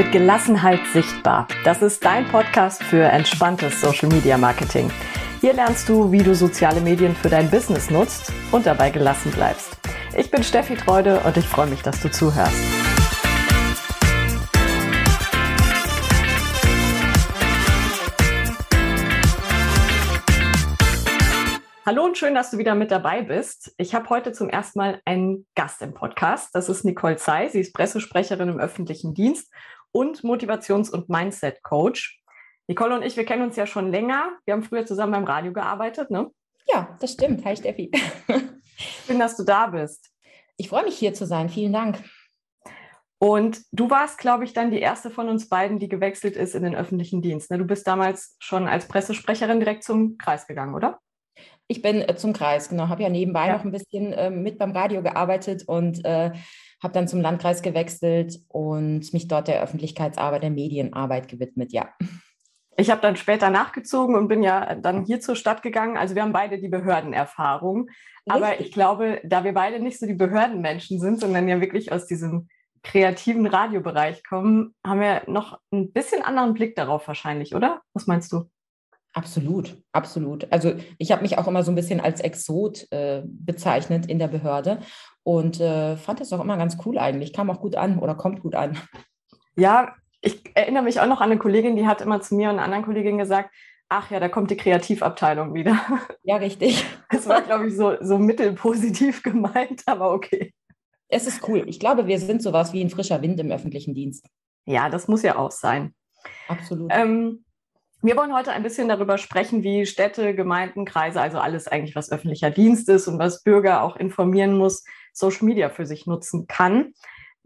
Mit Gelassenheit sichtbar. Das ist dein Podcast für entspanntes Social Media Marketing. Hier lernst du, wie du soziale Medien für dein Business nutzt und dabei gelassen bleibst. Ich bin Steffi Treude und ich freue mich, dass du zuhörst. Hallo und schön, dass du wieder mit dabei bist. Ich habe heute zum ersten Mal einen Gast im Podcast. Das ist Nicole Zey. Sie ist Pressesprecherin im öffentlichen Dienst und Motivations- und Mindset-Coach. Nicole und ich, wir kennen uns ja schon länger. Wir haben früher zusammen beim Radio gearbeitet, ne? Ja, das stimmt. Hi Steffi. Schön, dass du da bist. Ich freue mich hier zu sein. Vielen Dank. Und du warst, glaube ich, dann die erste von uns beiden, die gewechselt ist in den öffentlichen Dienst. Ne? Du bist damals schon als Pressesprecherin direkt zum Kreis gegangen, oder? Ich bin äh, zum Kreis, genau. Habe ja nebenbei ja. noch ein bisschen äh, mit beim Radio gearbeitet und äh, habe dann zum Landkreis gewechselt und mich dort der Öffentlichkeitsarbeit, der Medienarbeit gewidmet, ja. Ich habe dann später nachgezogen und bin ja dann hier zur Stadt gegangen. Also wir haben beide die Behördenerfahrung. Aber ich glaube, da wir beide nicht so die Behördenmenschen sind, sondern ja wirklich aus diesem kreativen Radiobereich kommen, haben wir noch ein bisschen anderen Blick darauf wahrscheinlich, oder? Was meinst du? Absolut, absolut. Also ich habe mich auch immer so ein bisschen als Exot äh, bezeichnet in der Behörde und äh, fand das auch immer ganz cool eigentlich. Kam auch gut an oder kommt gut an. Ja, ich erinnere mich auch noch an eine Kollegin, die hat immer zu mir und einer anderen Kollegin gesagt, ach ja, da kommt die Kreativabteilung wieder. Ja, richtig. Das war, glaube ich, so, so mittelpositiv gemeint, aber okay. Es ist cool. Ich glaube, wir sind sowas wie ein frischer Wind im öffentlichen Dienst. Ja, das muss ja auch sein. Absolut. Ähm, wir wollen heute ein bisschen darüber sprechen, wie Städte, Gemeinden, Kreise, also alles eigentlich, was öffentlicher Dienst ist und was Bürger auch informieren muss, Social Media für sich nutzen kann.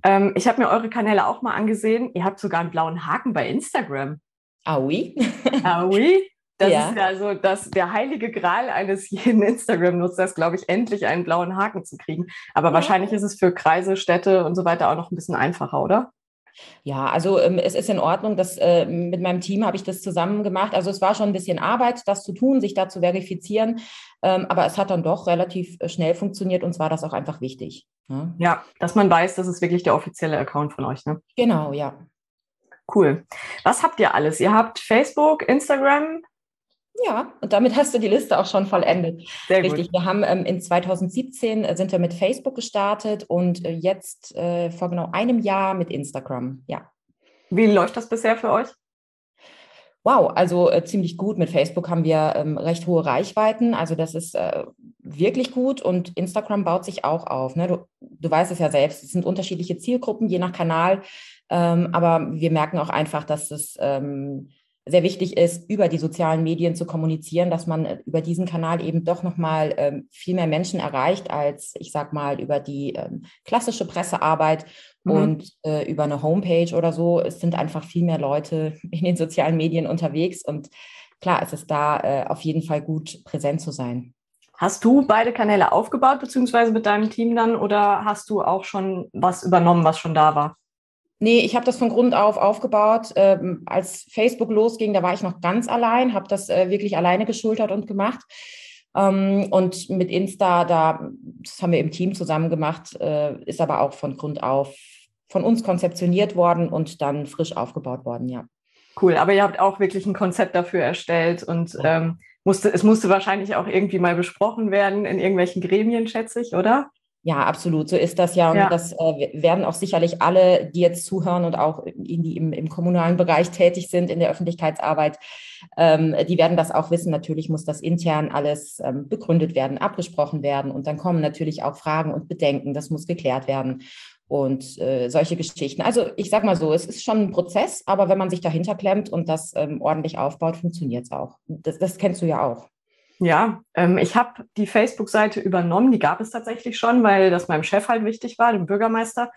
Ähm, ich habe mir eure Kanäle auch mal angesehen. Ihr habt sogar einen blauen Haken bei Instagram. Ah oui? ah oui? Das ja. ist ja so dass der heilige Gral eines jeden Instagram-Nutzers, glaube ich, endlich einen blauen Haken zu kriegen. Aber ja. wahrscheinlich ist es für Kreise, Städte und so weiter auch noch ein bisschen einfacher, oder? Ja, also ähm, es ist in Ordnung. dass äh, mit meinem Team habe ich das zusammen gemacht. Also es war schon ein bisschen Arbeit, das zu tun, sich da zu verifizieren. Ähm, aber es hat dann doch relativ äh, schnell funktioniert und zwar das auch einfach wichtig. Ja? Ne? ja, dass man weiß, das ist wirklich der offizielle Account von euch. Ne? Genau, ja. Cool. Was habt ihr alles? Ihr habt Facebook, Instagram, ja, und damit hast du die Liste auch schon vollendet. Sehr Richtig. Gut. Wir haben ähm, in 2017 äh, sind wir mit Facebook gestartet und äh, jetzt äh, vor genau einem Jahr mit Instagram. Ja. Wie läuft das bisher für euch? Wow, also äh, ziemlich gut. Mit Facebook haben wir ähm, recht hohe Reichweiten. Also das ist äh, wirklich gut und Instagram baut sich auch auf. Ne? Du, du weißt es ja selbst, es sind unterschiedliche Zielgruppen, je nach Kanal. Ähm, aber wir merken auch einfach, dass es ähm, sehr wichtig ist, über die sozialen Medien zu kommunizieren, dass man äh, über diesen Kanal eben doch nochmal ähm, viel mehr Menschen erreicht, als ich sag mal über die ähm, klassische Pressearbeit mhm. und äh, über eine Homepage oder so. Es sind einfach viel mehr Leute in den sozialen Medien unterwegs und klar, es ist da äh, auf jeden Fall gut präsent zu sein. Hast du beide Kanäle aufgebaut, beziehungsweise mit deinem Team dann, oder hast du auch schon was übernommen, was schon da war? Nee, ich habe das von Grund auf aufgebaut. Ähm, als Facebook losging, da war ich noch ganz allein, habe das äh, wirklich alleine geschultert und gemacht. Ähm, und mit Insta, da, das haben wir im Team zusammen gemacht, äh, ist aber auch von Grund auf von uns konzeptioniert worden und dann frisch aufgebaut worden, ja. Cool, aber ihr habt auch wirklich ein Konzept dafür erstellt und ähm, musste, es musste wahrscheinlich auch irgendwie mal besprochen werden in irgendwelchen Gremien, schätze ich, oder? Ja, absolut. So ist das ja. Und ja. das äh, werden auch sicherlich alle, die jetzt zuhören und auch in die im, im kommunalen Bereich tätig sind, in der Öffentlichkeitsarbeit, ähm, die werden das auch wissen. Natürlich muss das intern alles ähm, begründet werden, abgesprochen werden. Und dann kommen natürlich auch Fragen und Bedenken. Das muss geklärt werden. Und äh, solche Geschichten. Also ich sage mal so, es ist schon ein Prozess, aber wenn man sich dahinter klemmt und das ähm, ordentlich aufbaut, funktioniert es auch. Das, das kennst du ja auch. Ja, ähm, ich habe die Facebook-Seite übernommen. Die gab es tatsächlich schon, weil das meinem Chef halt wichtig war, dem Bürgermeister.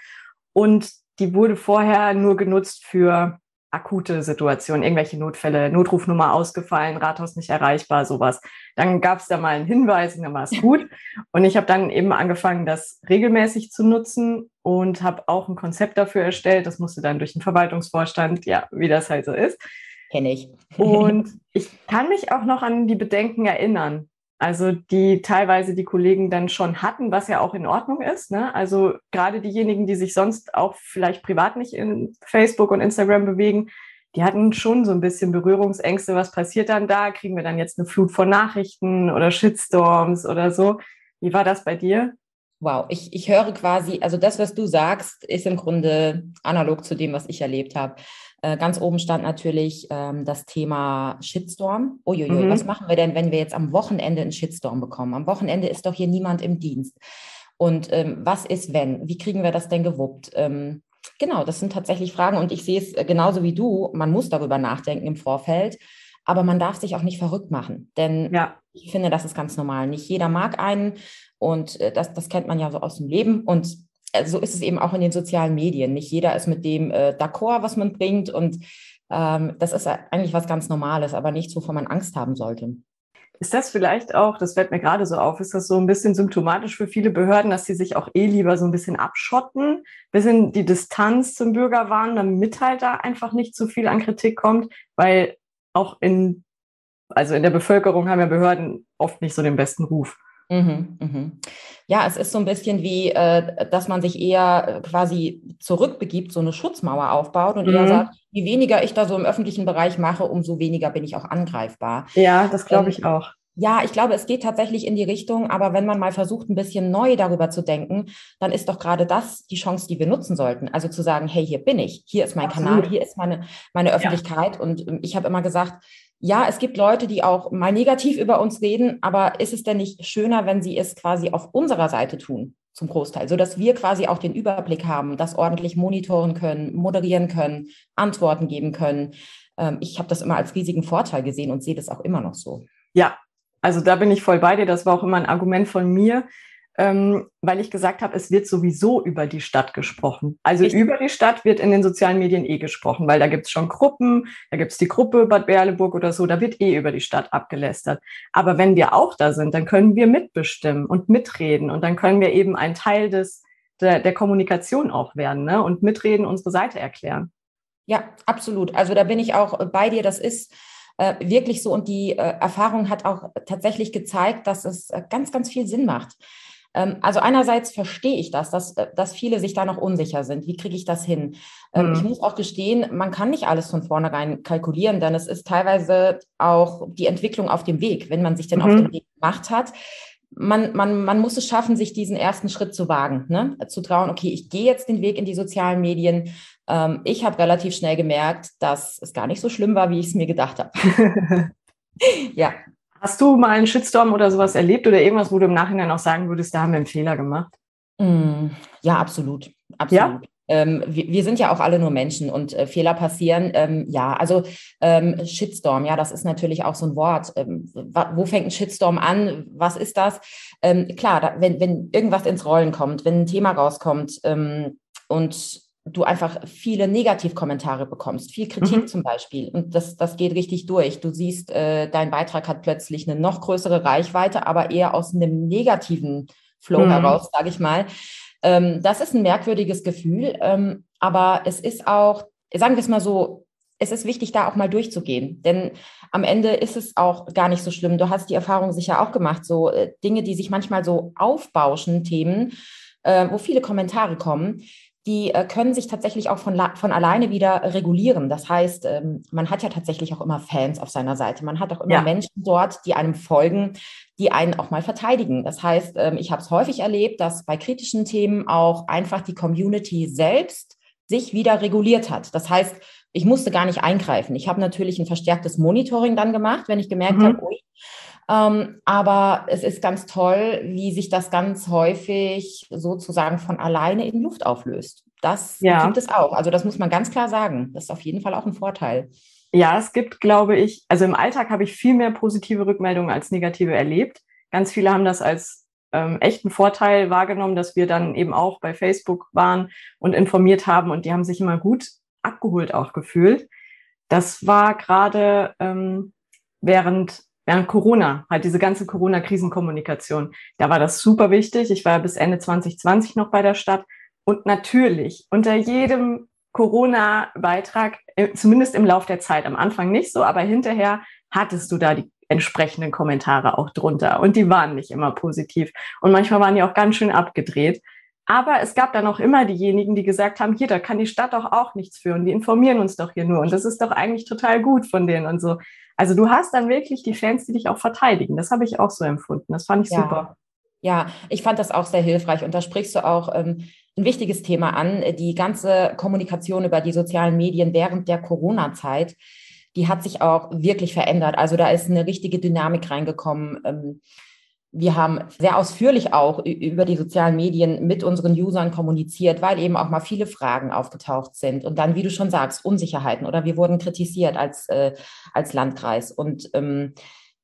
Und die wurde vorher nur genutzt für akute Situationen, irgendwelche Notfälle, Notrufnummer ausgefallen, Rathaus nicht erreichbar, sowas. Dann gab es da mal einen Hinweis und dann war es gut. Und ich habe dann eben angefangen, das regelmäßig zu nutzen und habe auch ein Konzept dafür erstellt. Das musste dann durch den Verwaltungsvorstand, ja, wie das halt so ist. Kenne ich. Und ich kann mich auch noch an die Bedenken erinnern. Also die teilweise die Kollegen dann schon hatten, was ja auch in Ordnung ist. Ne? Also gerade diejenigen, die sich sonst auch vielleicht privat nicht in Facebook und Instagram bewegen, die hatten schon so ein bisschen Berührungsängste. Was passiert dann da? Kriegen wir dann jetzt eine Flut von Nachrichten oder Shitstorms oder so? Wie war das bei dir? Wow, ich, ich höre quasi, also das, was du sagst, ist im Grunde analog zu dem, was ich erlebt habe. Äh, ganz oben stand natürlich ähm, das Thema Shitstorm. Uiuiui, mhm. was machen wir denn, wenn wir jetzt am Wochenende einen Shitstorm bekommen? Am Wochenende ist doch hier niemand im Dienst. Und ähm, was ist, wenn? Wie kriegen wir das denn gewuppt? Ähm, genau, das sind tatsächlich Fragen und ich sehe es genauso wie du. Man muss darüber nachdenken im Vorfeld, aber man darf sich auch nicht verrückt machen, denn ja. ich finde, das ist ganz normal. Nicht jeder mag einen und äh, das, das kennt man ja so aus dem Leben und äh, so ist es eben auch in den sozialen Medien. Nicht jeder ist mit dem äh, d'accord, was man bringt und ähm, das ist eigentlich was ganz Normales, aber nichts, wovon man Angst haben sollte. Ist das vielleicht auch, das fällt mir gerade so auf, ist das so ein bisschen symptomatisch für viele Behörden, dass sie sich auch eh lieber so ein bisschen abschotten, bisschen die Distanz zum Bürger wahren, damit halt da einfach nicht zu viel an Kritik kommt, weil auch in, also in der Bevölkerung haben ja Behörden oft nicht so den besten Ruf. Mhm, mhm. Ja, es ist so ein bisschen wie, äh, dass man sich eher äh, quasi zurückbegibt, so eine Schutzmauer aufbaut und mhm. eher sagt, je weniger ich da so im öffentlichen Bereich mache, umso weniger bin ich auch angreifbar. Ja, das glaube ähm, ich auch. Ja, ich glaube, es geht tatsächlich in die Richtung, aber wenn man mal versucht, ein bisschen neu darüber zu denken, dann ist doch gerade das die Chance, die wir nutzen sollten. Also zu sagen, hey, hier bin ich, hier ist mein Absolut. Kanal, hier ist meine, meine Öffentlichkeit. Ja. Und ähm, ich habe immer gesagt, ja, es gibt Leute, die auch mal negativ über uns reden, aber ist es denn nicht schöner, wenn sie es quasi auf unserer Seite tun, zum Großteil, sodass wir quasi auch den Überblick haben, das ordentlich monitoren können, moderieren können, Antworten geben können. Ähm, ich habe das immer als riesigen Vorteil gesehen und sehe das auch immer noch so. Ja, also da bin ich voll bei dir. Das war auch immer ein Argument von mir, ähm, weil ich gesagt habe, es wird sowieso über die Stadt gesprochen. Also ich über die Stadt wird in den sozialen Medien eh gesprochen, weil da gibt es schon Gruppen, da gibt es die Gruppe Bad Berleburg oder so, da wird eh über die Stadt abgelästert. Aber wenn wir auch da sind, dann können wir mitbestimmen und mitreden und dann können wir eben ein Teil des, der, der Kommunikation auch werden ne? und mitreden, unsere Seite erklären. Ja, absolut. Also da bin ich auch bei dir. Das ist äh, wirklich so und die äh, Erfahrung hat auch tatsächlich gezeigt, dass es äh, ganz, ganz viel Sinn macht. Ähm, also einerseits verstehe ich das, dass, äh, dass viele sich da noch unsicher sind. Wie kriege ich das hin? Ähm, mhm. Ich muss auch gestehen, man kann nicht alles von vornherein kalkulieren, denn es ist teilweise auch die Entwicklung auf dem Weg, wenn man sich denn mhm. auf den Weg gemacht hat. Man, man, man muss es schaffen, sich diesen ersten Schritt zu wagen, ne? zu trauen, okay, ich gehe jetzt den Weg in die sozialen Medien. Ähm, ich habe relativ schnell gemerkt, dass es gar nicht so schlimm war, wie ich es mir gedacht habe. ja, Hast du mal einen Shitstorm oder sowas erlebt oder irgendwas, wo du im Nachhinein auch sagen würdest, da haben wir einen Fehler gemacht? Mm, ja, absolut. Absolut. Ja? Ähm, wir, wir, sind ja auch alle nur Menschen und äh, Fehler passieren. Ähm, ja, also ähm, Shitstorm, ja, das ist natürlich auch so ein Wort. Ähm, wo fängt ein Shitstorm an? Was ist das? Ähm, klar, da, wenn, wenn irgendwas ins Rollen kommt, wenn ein Thema rauskommt ähm, und du einfach viele Negativkommentare bekommst, viel Kritik mhm. zum Beispiel. Und das, das geht richtig durch. Du siehst, äh, dein Beitrag hat plötzlich eine noch größere Reichweite, aber eher aus einem negativen Flow mhm. heraus, sage ich mal. Ähm, das ist ein merkwürdiges Gefühl, ähm, aber es ist auch, sagen wir es mal so, es ist wichtig, da auch mal durchzugehen. Denn am Ende ist es auch gar nicht so schlimm. Du hast die Erfahrung sicher auch gemacht, so äh, Dinge, die sich manchmal so aufbauschen, Themen, äh, wo viele Kommentare kommen die äh, können sich tatsächlich auch von, von alleine wieder regulieren. Das heißt, ähm, man hat ja tatsächlich auch immer Fans auf seiner Seite. Man hat auch immer ja. Menschen dort, die einem folgen, die einen auch mal verteidigen. Das heißt, ähm, ich habe es häufig erlebt, dass bei kritischen Themen auch einfach die Community selbst sich wieder reguliert hat. Das heißt, ich musste gar nicht eingreifen. Ich habe natürlich ein verstärktes Monitoring dann gemacht, wenn ich gemerkt mhm. habe, ui, ähm, aber es ist ganz toll, wie sich das ganz häufig sozusagen von alleine in Luft auflöst. Das ja. gibt es auch. Also das muss man ganz klar sagen. Das ist auf jeden Fall auch ein Vorteil. Ja, es gibt, glaube ich, also im Alltag habe ich viel mehr positive Rückmeldungen als negative erlebt. Ganz viele haben das als ähm, echten Vorteil wahrgenommen, dass wir dann eben auch bei Facebook waren und informiert haben und die haben sich immer gut abgeholt auch gefühlt. Das war gerade ähm, während während Corona, halt diese ganze Corona-Krisenkommunikation, da war das super wichtig. Ich war ja bis Ende 2020 noch bei der Stadt. Und natürlich, unter jedem Corona-Beitrag, äh, zumindest im Lauf der Zeit, am Anfang nicht so, aber hinterher hattest du da die entsprechenden Kommentare auch drunter. Und die waren nicht immer positiv. Und manchmal waren die auch ganz schön abgedreht. Aber es gab dann auch immer diejenigen, die gesagt haben, hier, da kann die Stadt doch auch nichts für und die informieren uns doch hier nur. Und das ist doch eigentlich total gut von denen und so. Also du hast dann wirklich die Fans, die dich auch verteidigen. Das habe ich auch so empfunden. Das fand ich ja. super. Ja, ich fand das auch sehr hilfreich. Und da sprichst du auch ähm, ein wichtiges Thema an. Die ganze Kommunikation über die sozialen Medien während der Corona-Zeit, die hat sich auch wirklich verändert. Also da ist eine richtige Dynamik reingekommen. Ähm, wir haben sehr ausführlich auch über die sozialen Medien mit unseren Usern kommuniziert, weil eben auch mal viele Fragen aufgetaucht sind. Und dann, wie du schon sagst, Unsicherheiten oder wir wurden kritisiert als, äh, als Landkreis. Und ähm,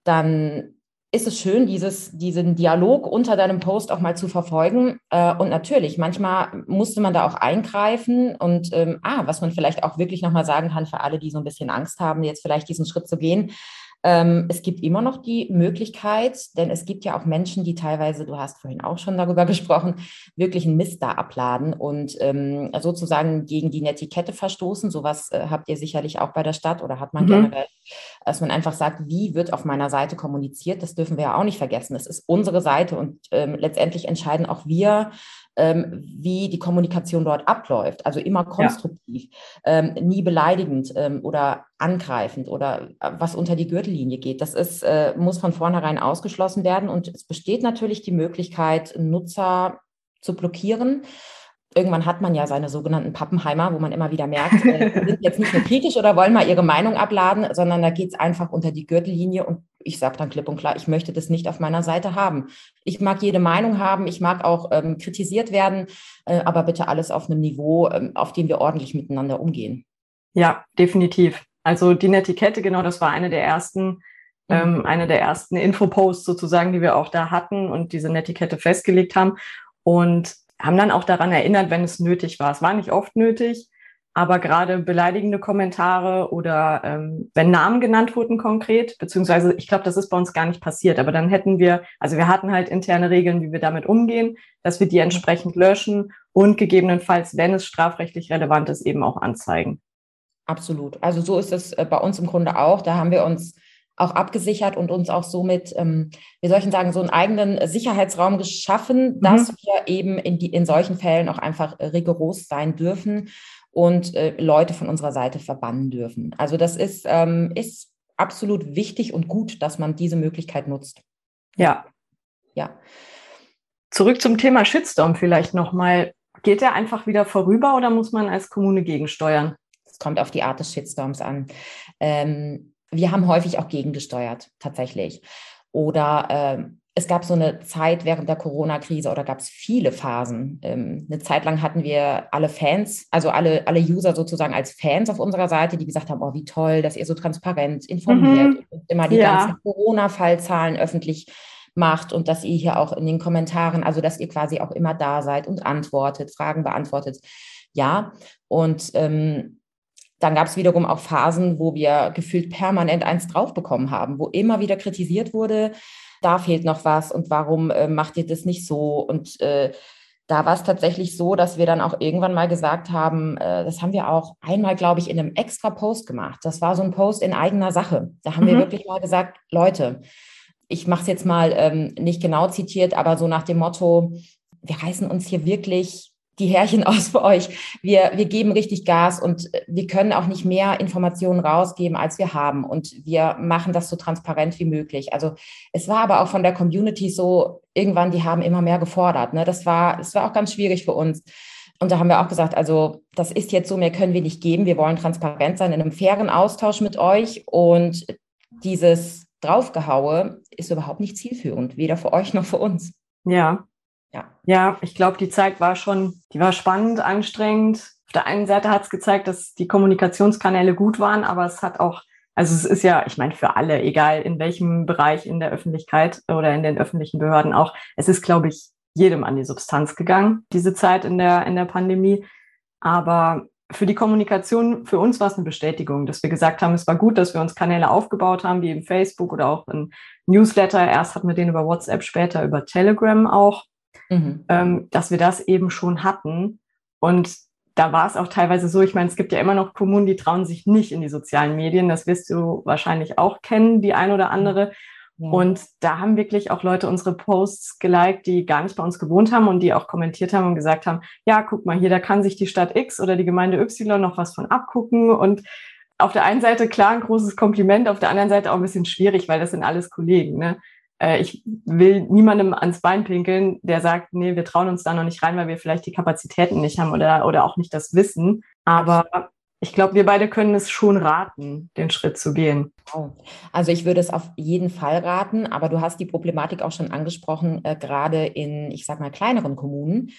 dann ist es schön, dieses, diesen Dialog unter deinem Post auch mal zu verfolgen. Äh, und natürlich, manchmal musste man da auch eingreifen. Und ähm, ah, was man vielleicht auch wirklich nochmal sagen kann für alle, die so ein bisschen Angst haben, jetzt vielleicht diesen Schritt zu gehen. Ähm, es gibt immer noch die Möglichkeit, denn es gibt ja auch Menschen, die teilweise, du hast vorhin auch schon darüber gesprochen, wirklich einen Mist da abladen und ähm, sozusagen gegen die Netiquette verstoßen. Sowas äh, habt ihr sicherlich auch bei der Stadt oder hat man mhm. generell, dass man einfach sagt, wie wird auf meiner Seite kommuniziert? Das dürfen wir ja auch nicht vergessen. Es ist unsere Seite und ähm, letztendlich entscheiden auch wir, ähm, wie die Kommunikation dort abläuft. Also immer konstruktiv, ja. ähm, nie beleidigend ähm, oder angreifend oder äh, was unter die Gürtellinie geht. Das ist, äh, muss von vornherein ausgeschlossen werden. Und es besteht natürlich die Möglichkeit, Nutzer zu blockieren irgendwann hat man ja seine sogenannten Pappenheimer, wo man immer wieder merkt, äh, sind jetzt nicht nur kritisch oder wollen mal ihre Meinung abladen, sondern da geht es einfach unter die Gürtellinie und ich sage dann klipp und klar, ich möchte das nicht auf meiner Seite haben. Ich mag jede Meinung haben, ich mag auch ähm, kritisiert werden, äh, aber bitte alles auf einem Niveau, ähm, auf dem wir ordentlich miteinander umgehen. Ja, definitiv. Also die Netiquette, genau, das war eine der ersten mhm. ähm, eine der ersten Infoposts sozusagen, die wir auch da hatten und diese Netiquette festgelegt haben. Und haben dann auch daran erinnert, wenn es nötig war. Es war nicht oft nötig, aber gerade beleidigende Kommentare oder ähm, wenn Namen genannt wurden konkret, beziehungsweise ich glaube, das ist bei uns gar nicht passiert, aber dann hätten wir, also wir hatten halt interne Regeln, wie wir damit umgehen, dass wir die entsprechend löschen und gegebenenfalls, wenn es strafrechtlich relevant ist, eben auch anzeigen. Absolut. Also so ist es äh, bei uns im Grunde auch. Da haben wir uns auch abgesichert und uns auch somit, ähm, wie soll ich sagen, so einen eigenen Sicherheitsraum geschaffen, mhm. dass wir eben in, die, in solchen Fällen auch einfach rigoros sein dürfen und äh, Leute von unserer Seite verbannen dürfen. Also das ist, ähm, ist absolut wichtig und gut, dass man diese Möglichkeit nutzt. Ja. Ja. Zurück zum Thema Shitstorm vielleicht nochmal. Geht der einfach wieder vorüber oder muss man als Kommune gegensteuern? Es kommt auf die Art des Shitstorms an. Ähm, wir haben häufig auch gegengesteuert, tatsächlich. Oder äh, es gab so eine Zeit während der Corona-Krise oder gab es viele Phasen. Ähm, eine Zeit lang hatten wir alle Fans, also alle, alle User sozusagen als Fans auf unserer Seite, die gesagt haben, oh, wie toll, dass ihr so transparent informiert mhm. und immer die ja. ganzen Corona-Fallzahlen öffentlich macht und dass ihr hier auch in den Kommentaren, also dass ihr quasi auch immer da seid und antwortet, Fragen beantwortet. Ja, und ähm, dann gab es wiederum auch Phasen, wo wir gefühlt permanent eins drauf bekommen haben, wo immer wieder kritisiert wurde, da fehlt noch was und warum äh, macht ihr das nicht so? Und äh, da war es tatsächlich so, dass wir dann auch irgendwann mal gesagt haben, äh, das haben wir auch einmal, glaube ich, in einem extra Post gemacht. Das war so ein Post in eigener Sache. Da haben mhm. wir wirklich mal gesagt, Leute, ich mache es jetzt mal ähm, nicht genau zitiert, aber so nach dem Motto, wir reißen uns hier wirklich die Härchen aus für euch. Wir, wir geben richtig Gas und wir können auch nicht mehr Informationen rausgeben, als wir haben. Und wir machen das so transparent wie möglich. Also es war aber auch von der Community so, irgendwann, die haben immer mehr gefordert. Ne? Das, war, das war auch ganz schwierig für uns. Und da haben wir auch gesagt, also das ist jetzt so, mehr können wir nicht geben. Wir wollen transparent sein in einem fairen Austausch mit euch. Und dieses Draufgehaue ist überhaupt nicht zielführend, weder für euch noch für uns. Ja, ja, ja ich glaube, die Zeit war schon, die war spannend, anstrengend. Auf der einen Seite hat es gezeigt, dass die Kommunikationskanäle gut waren, aber es hat auch, also es ist ja, ich meine, für alle, egal in welchem Bereich in der Öffentlichkeit oder in den öffentlichen Behörden auch, es ist, glaube ich, jedem an die Substanz gegangen, diese Zeit in der, in der Pandemie. Aber für die Kommunikation, für uns war es eine Bestätigung, dass wir gesagt haben, es war gut, dass wir uns Kanäle aufgebaut haben, wie eben Facebook oder auch ein Newsletter. Erst hatten wir den über WhatsApp, später über Telegram auch mhm. ähm, dass wir das eben schon hatten. Und da war es auch teilweise so, ich meine, es gibt ja immer noch Kommunen, die trauen sich nicht in die sozialen Medien. Das wirst du wahrscheinlich auch kennen, die ein oder andere. Ja. Und da haben wirklich auch Leute unsere Posts geliked, die gar nicht bei uns gewohnt haben und die auch kommentiert haben und gesagt haben, ja, guck mal hier, da kann sich die Stadt X oder die Gemeinde Y noch was von abgucken. Und auf der einen Seite klar ein großes Kompliment, auf der anderen Seite auch ein bisschen schwierig, weil das sind alles Kollegen. Ne? Äh, ich will niemandem ans Bein pinkeln, der sagt, nee, wir trauen uns da noch nicht rein, weil wir vielleicht die Kapazitäten nicht haben oder, oder auch nicht das Wissen. Aber ich glaube, wir beide können es schon raten, den Schritt zu gehen. Also ich würde es auf jeden Fall raten, aber du hast die Problematik auch schon angesprochen, äh, gerade in, ich sag mal, kleineren Kommunen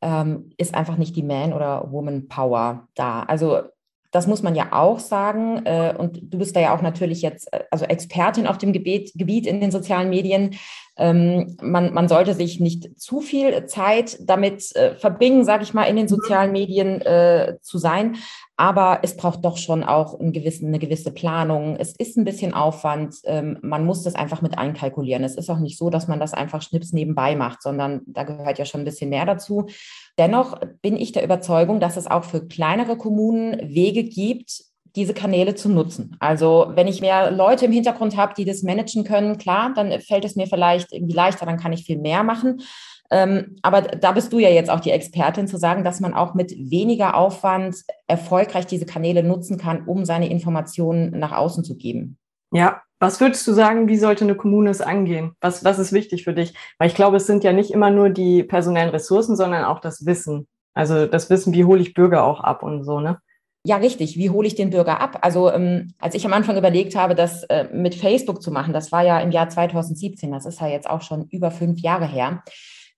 ähm, ist einfach nicht die Man- oder Woman-Power da. Also das muss man ja auch sagen. Äh, und du bist da ja auch natürlich jetzt, äh, also Expertin auf dem Gebiet, Gebiet in den sozialen Medien. Ähm, man, man sollte sich nicht zu viel Zeit damit äh, verbringen, sage ich mal, in den mhm. sozialen Medien äh, zu sein. Aber es braucht doch schon auch einen gewissen, eine gewisse Planung. Es ist ein bisschen Aufwand. Ähm, man muss das einfach mit einkalkulieren. Es ist auch nicht so, dass man das einfach schnips nebenbei macht, sondern da gehört ja schon ein bisschen mehr dazu. Dennoch bin ich der Überzeugung, dass es auch für kleinere Kommunen Wege gibt, diese Kanäle zu nutzen. Also wenn ich mehr Leute im Hintergrund habe, die das managen können, klar, dann fällt es mir vielleicht irgendwie leichter, dann kann ich viel mehr machen. Ähm, aber da bist du ja jetzt auch die Expertin zu sagen, dass man auch mit weniger Aufwand erfolgreich diese Kanäle nutzen kann, um seine Informationen nach außen zu geben. Ja, was würdest du sagen, wie sollte eine Kommune es angehen? Was, was ist wichtig für dich? Weil ich glaube, es sind ja nicht immer nur die personellen Ressourcen, sondern auch das Wissen. Also das Wissen, wie hole ich Bürger auch ab und so, ne? Ja, richtig. Wie hole ich den Bürger ab? Also ähm, als ich am Anfang überlegt habe, das äh, mit Facebook zu machen, das war ja im Jahr 2017, das ist ja jetzt auch schon über fünf Jahre her,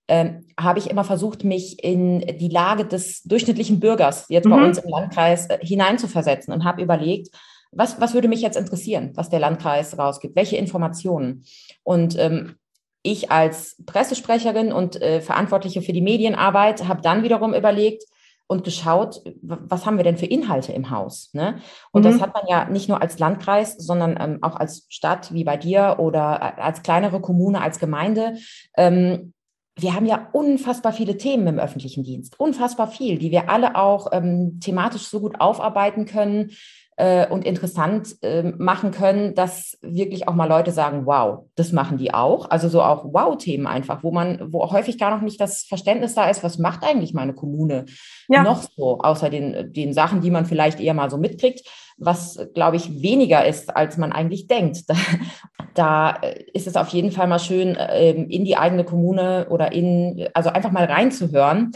ähm, habe ich immer versucht, mich in die Lage des durchschnittlichen Bürgers jetzt mhm. bei uns im Landkreis äh, hineinzuversetzen und habe überlegt, was, was würde mich jetzt interessieren, was der Landkreis rausgibt, welche Informationen. Und ähm, ich als Pressesprecherin und äh, Verantwortliche für die Medienarbeit habe dann wiederum überlegt, und geschaut, was haben wir denn für Inhalte im Haus. Ne? Und mhm. das hat man ja nicht nur als Landkreis, sondern ähm, auch als Stadt wie bei dir oder als kleinere Kommune, als Gemeinde. Ähm, wir haben ja unfassbar viele Themen im öffentlichen Dienst, unfassbar viel, die wir alle auch ähm, thematisch so gut aufarbeiten können, äh, und interessant äh, machen können, dass wirklich auch mal Leute sagen, wow, das machen die auch. Also so auch Wow-Themen einfach, wo man, wo häufig gar noch nicht das Verständnis da ist, was macht eigentlich meine Kommune ja. noch so, außer den, den Sachen, die man vielleicht eher mal so mitkriegt, was, glaube ich, weniger ist, als man eigentlich denkt. Da, da ist es auf jeden Fall mal schön, äh, in die eigene Kommune oder in, also einfach mal reinzuhören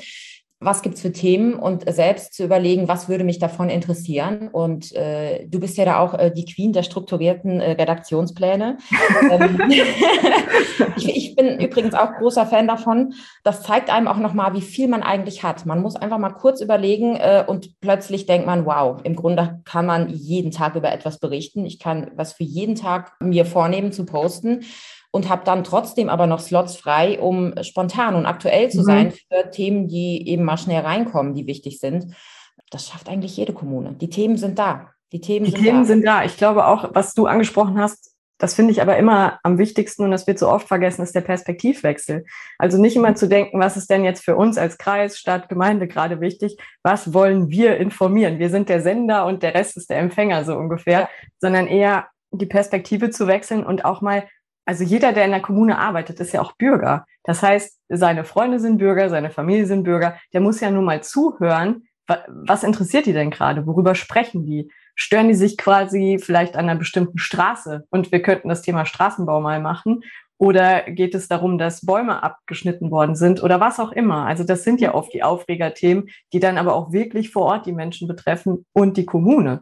was gibt es für Themen und selbst zu überlegen, was würde mich davon interessieren. Und äh, du bist ja da auch äh, die Queen der strukturierten äh, Redaktionspläne. Ähm, ich, ich, bin übrigens auch großer Fan davon. Das zeigt einem auch nochmal, wie viel man eigentlich hat. Man muss einfach mal kurz überlegen äh, und plötzlich denkt man, wow, im Grunde kann man jeden Tag über etwas berichten. Ich kann was für jeden Tag mir vornehmen zu posten und habe dann trotzdem aber noch Slots frei, um spontan und aktuell zu mhm. sein für Themen, die eben mal schnell reinkommen, die wichtig sind. Das schafft eigentlich jede Kommune. Die Themen sind da. Die Themen, die sind, Themen da. sind da. Ich glaube auch, was du angesprochen hast, das finde ich aber immer am wichtigsten und das wird so oft vergessen, ist der Perspektivwechsel. Also nicht immer zu denken, was ist denn jetzt für uns als Kreis, Stadt, Gemeinde gerade wichtig? Was wollen wir informieren? Wir sind der Sender und der Rest ist der Empfänger so ungefähr, ja. sondern eher die Perspektive zu wechseln und auch mal also jeder, der in der Kommune arbeitet, ist ja auch Bürger. Das heißt, seine Freunde sind Bürger, seine Familie sind Bürger. Der muss ja nur mal zuhören. Was interessiert die denn gerade? Worüber sprechen die? Stören die sich quasi vielleicht an einer bestimmten Straße? Und wir könnten das Thema Straßenbau mal machen. Oder geht es darum, dass Bäume abgeschnitten worden sind oder was auch immer? Also das sind ja oft die Aufregerthemen, die dann aber auch wirklich vor Ort die Menschen betreffen und die Kommune.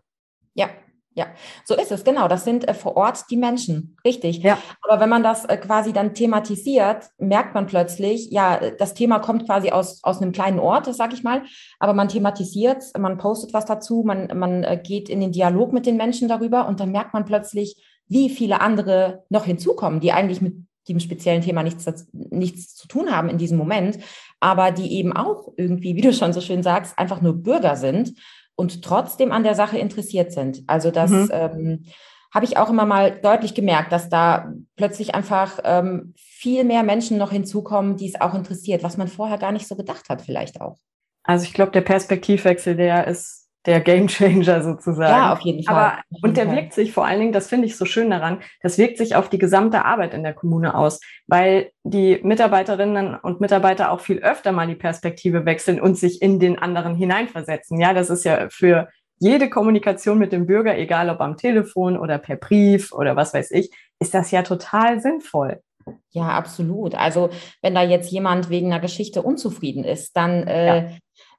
Ja, ja, so ist es, genau. Das sind äh, vor Ort die Menschen, richtig. Ja. Aber wenn man das äh, quasi dann thematisiert, merkt man plötzlich, ja, das Thema kommt quasi aus, aus einem kleinen Ort, das sage ich mal, aber man thematisiert man postet was dazu, man, man äh, geht in den Dialog mit den Menschen darüber und dann merkt man plötzlich, wie viele andere noch hinzukommen, die eigentlich mit dem speziellen Thema nichts, nichts zu tun haben in diesem Moment, aber die eben auch irgendwie, wie du schon so schön sagst, einfach nur Bürger sind und trotzdem an der Sache interessiert sind. Also das mhm. ähm, habe ich auch immer mal deutlich gemerkt, dass da plötzlich einfach ähm, viel mehr Menschen noch hinzukommen, die es auch interessiert, was man vorher gar nicht so gedacht hat, vielleicht auch. Also ich glaube, der Perspektivwechsel, der ist der Gamechanger sozusagen. Ja, auf jeden Fall. Aber, jeden und der Fall. wirkt sich vor allen Dingen, das finde ich so schön daran, das wirkt sich auf die gesamte Arbeit in der Kommune aus, weil die Mitarbeiterinnen und Mitarbeiter auch viel öfter mal die Perspektive wechseln und sich in den anderen hineinversetzen. Ja, das ist ja für jede Kommunikation mit dem Bürger, egal ob am Telefon oder per Brief oder was weiß ich, ist das ja total sinnvoll. Ja, absolut. Also wenn da jetzt jemand wegen einer Geschichte unzufrieden ist, dann äh, ja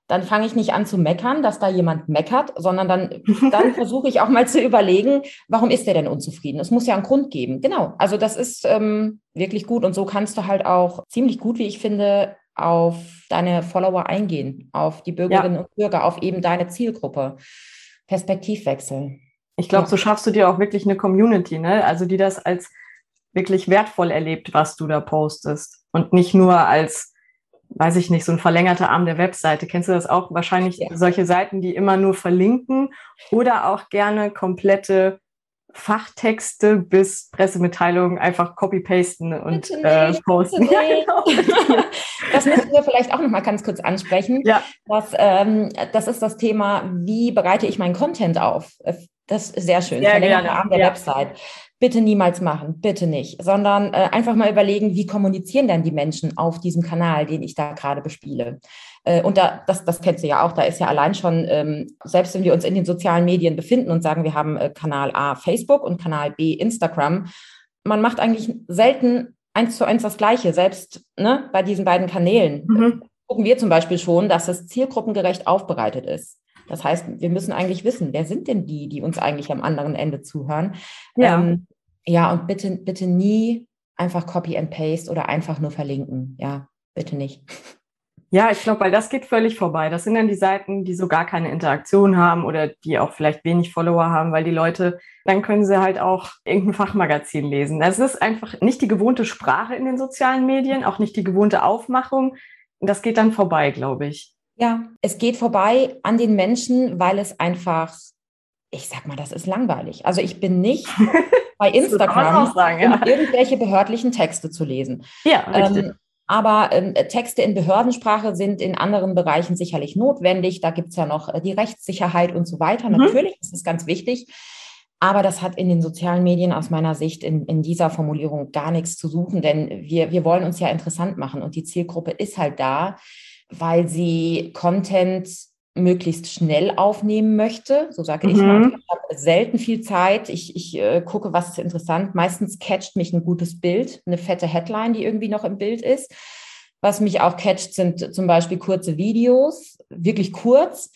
dann fange ich nicht an zu meckern, dass da jemand meckert, sondern dann, dann versuche ich auch mal zu überlegen, warum ist der denn unzufrieden? Es muss ja einen Grund geben. Genau. Also das ist ähm, wirklich gut und so kannst du halt auch ziemlich gut, wie ich finde, auf deine Follower eingehen, auf die Bürgerinnen ja. und Bürger, auf eben deine Zielgruppe. Perspektivwechsel. Ich glaube, ja. so schaffst du dir auch wirklich eine Community, ne? Also die das als wirklich wertvoll erlebt, was du da postest und nicht nur als weiß ich nicht, so ein verlängerter Arm der Webseite. Kennst du das auch? Wahrscheinlich ja. solche Seiten, die immer nur verlinken oder auch gerne komplette Fachtexte bis Pressemitteilungen einfach copy-pasten und äh, posten. Ja, genau. das müssen wir vielleicht auch noch mal ganz kurz ansprechen. Ja. Das, ähm, das ist das Thema, wie bereite ich meinen Content auf? Das ist sehr schön. Sehr Verlängerter Arm der ja. Website bitte niemals machen, bitte nicht, sondern äh, einfach mal überlegen, wie kommunizieren denn die Menschen auf diesem Kanal, den ich da gerade bespiele. Äh, und da, das, das kennst du ja auch, da ist ja allein schon, ähm, selbst wenn wir uns in den sozialen Medien befinden und sagen, wir haben äh, Kanal A Facebook und Kanal B Instagram, man macht eigentlich selten eins zu eins das Gleiche, selbst ne, bei diesen beiden Kanälen. Mhm. Gucken wir zum Beispiel schon, dass es zielgruppengerecht aufbereitet ist. Das heißt, wir müssen eigentlich wissen, wer sind denn die, die uns eigentlich am anderen Ende zuhören? Ja, ähm, ja und bitte, bitte nie einfach Copy and Paste oder einfach nur verlinken. Ja, bitte nicht. Ja, ich glaube, weil das geht völlig vorbei. Das sind dann die Seiten, die so gar keine Interaktion haben oder die auch vielleicht wenig Follower haben, weil die Leute, dann können sie halt auch irgendein Fachmagazin lesen. Das ist einfach nicht die gewohnte Sprache in den sozialen Medien, auch nicht die gewohnte Aufmachung. Das geht dann vorbei, glaube ich. Ja, es geht vorbei an den Menschen, weil es einfach, ich sag mal, das ist langweilig. Also ich bin nicht bei Instagram, sagen, ja. um irgendwelche behördlichen Texte zu lesen. Ja, richtig. Ähm, aber ähm, Texte in Behördensprache sind in anderen Bereichen sicherlich notwendig. Da gibt es ja noch äh, die Rechtssicherheit und so weiter. Mhm. Natürlich ist es ganz wichtig. Aber das hat in den sozialen Medien aus meiner Sicht in, in dieser Formulierung gar nichts zu suchen, denn wir, wir wollen uns ja interessant machen und die Zielgruppe ist halt da, weil sie Content möglichst schnell aufnehmen möchte. So sage mhm. ich mal. Ich habe selten viel Zeit. Ich, ich äh, gucke, was ist interessant. Meistens catcht mich ein gutes Bild, eine fette Headline, die irgendwie noch im Bild ist. Was mich auch catcht, sind zum Beispiel kurze Videos, wirklich kurz.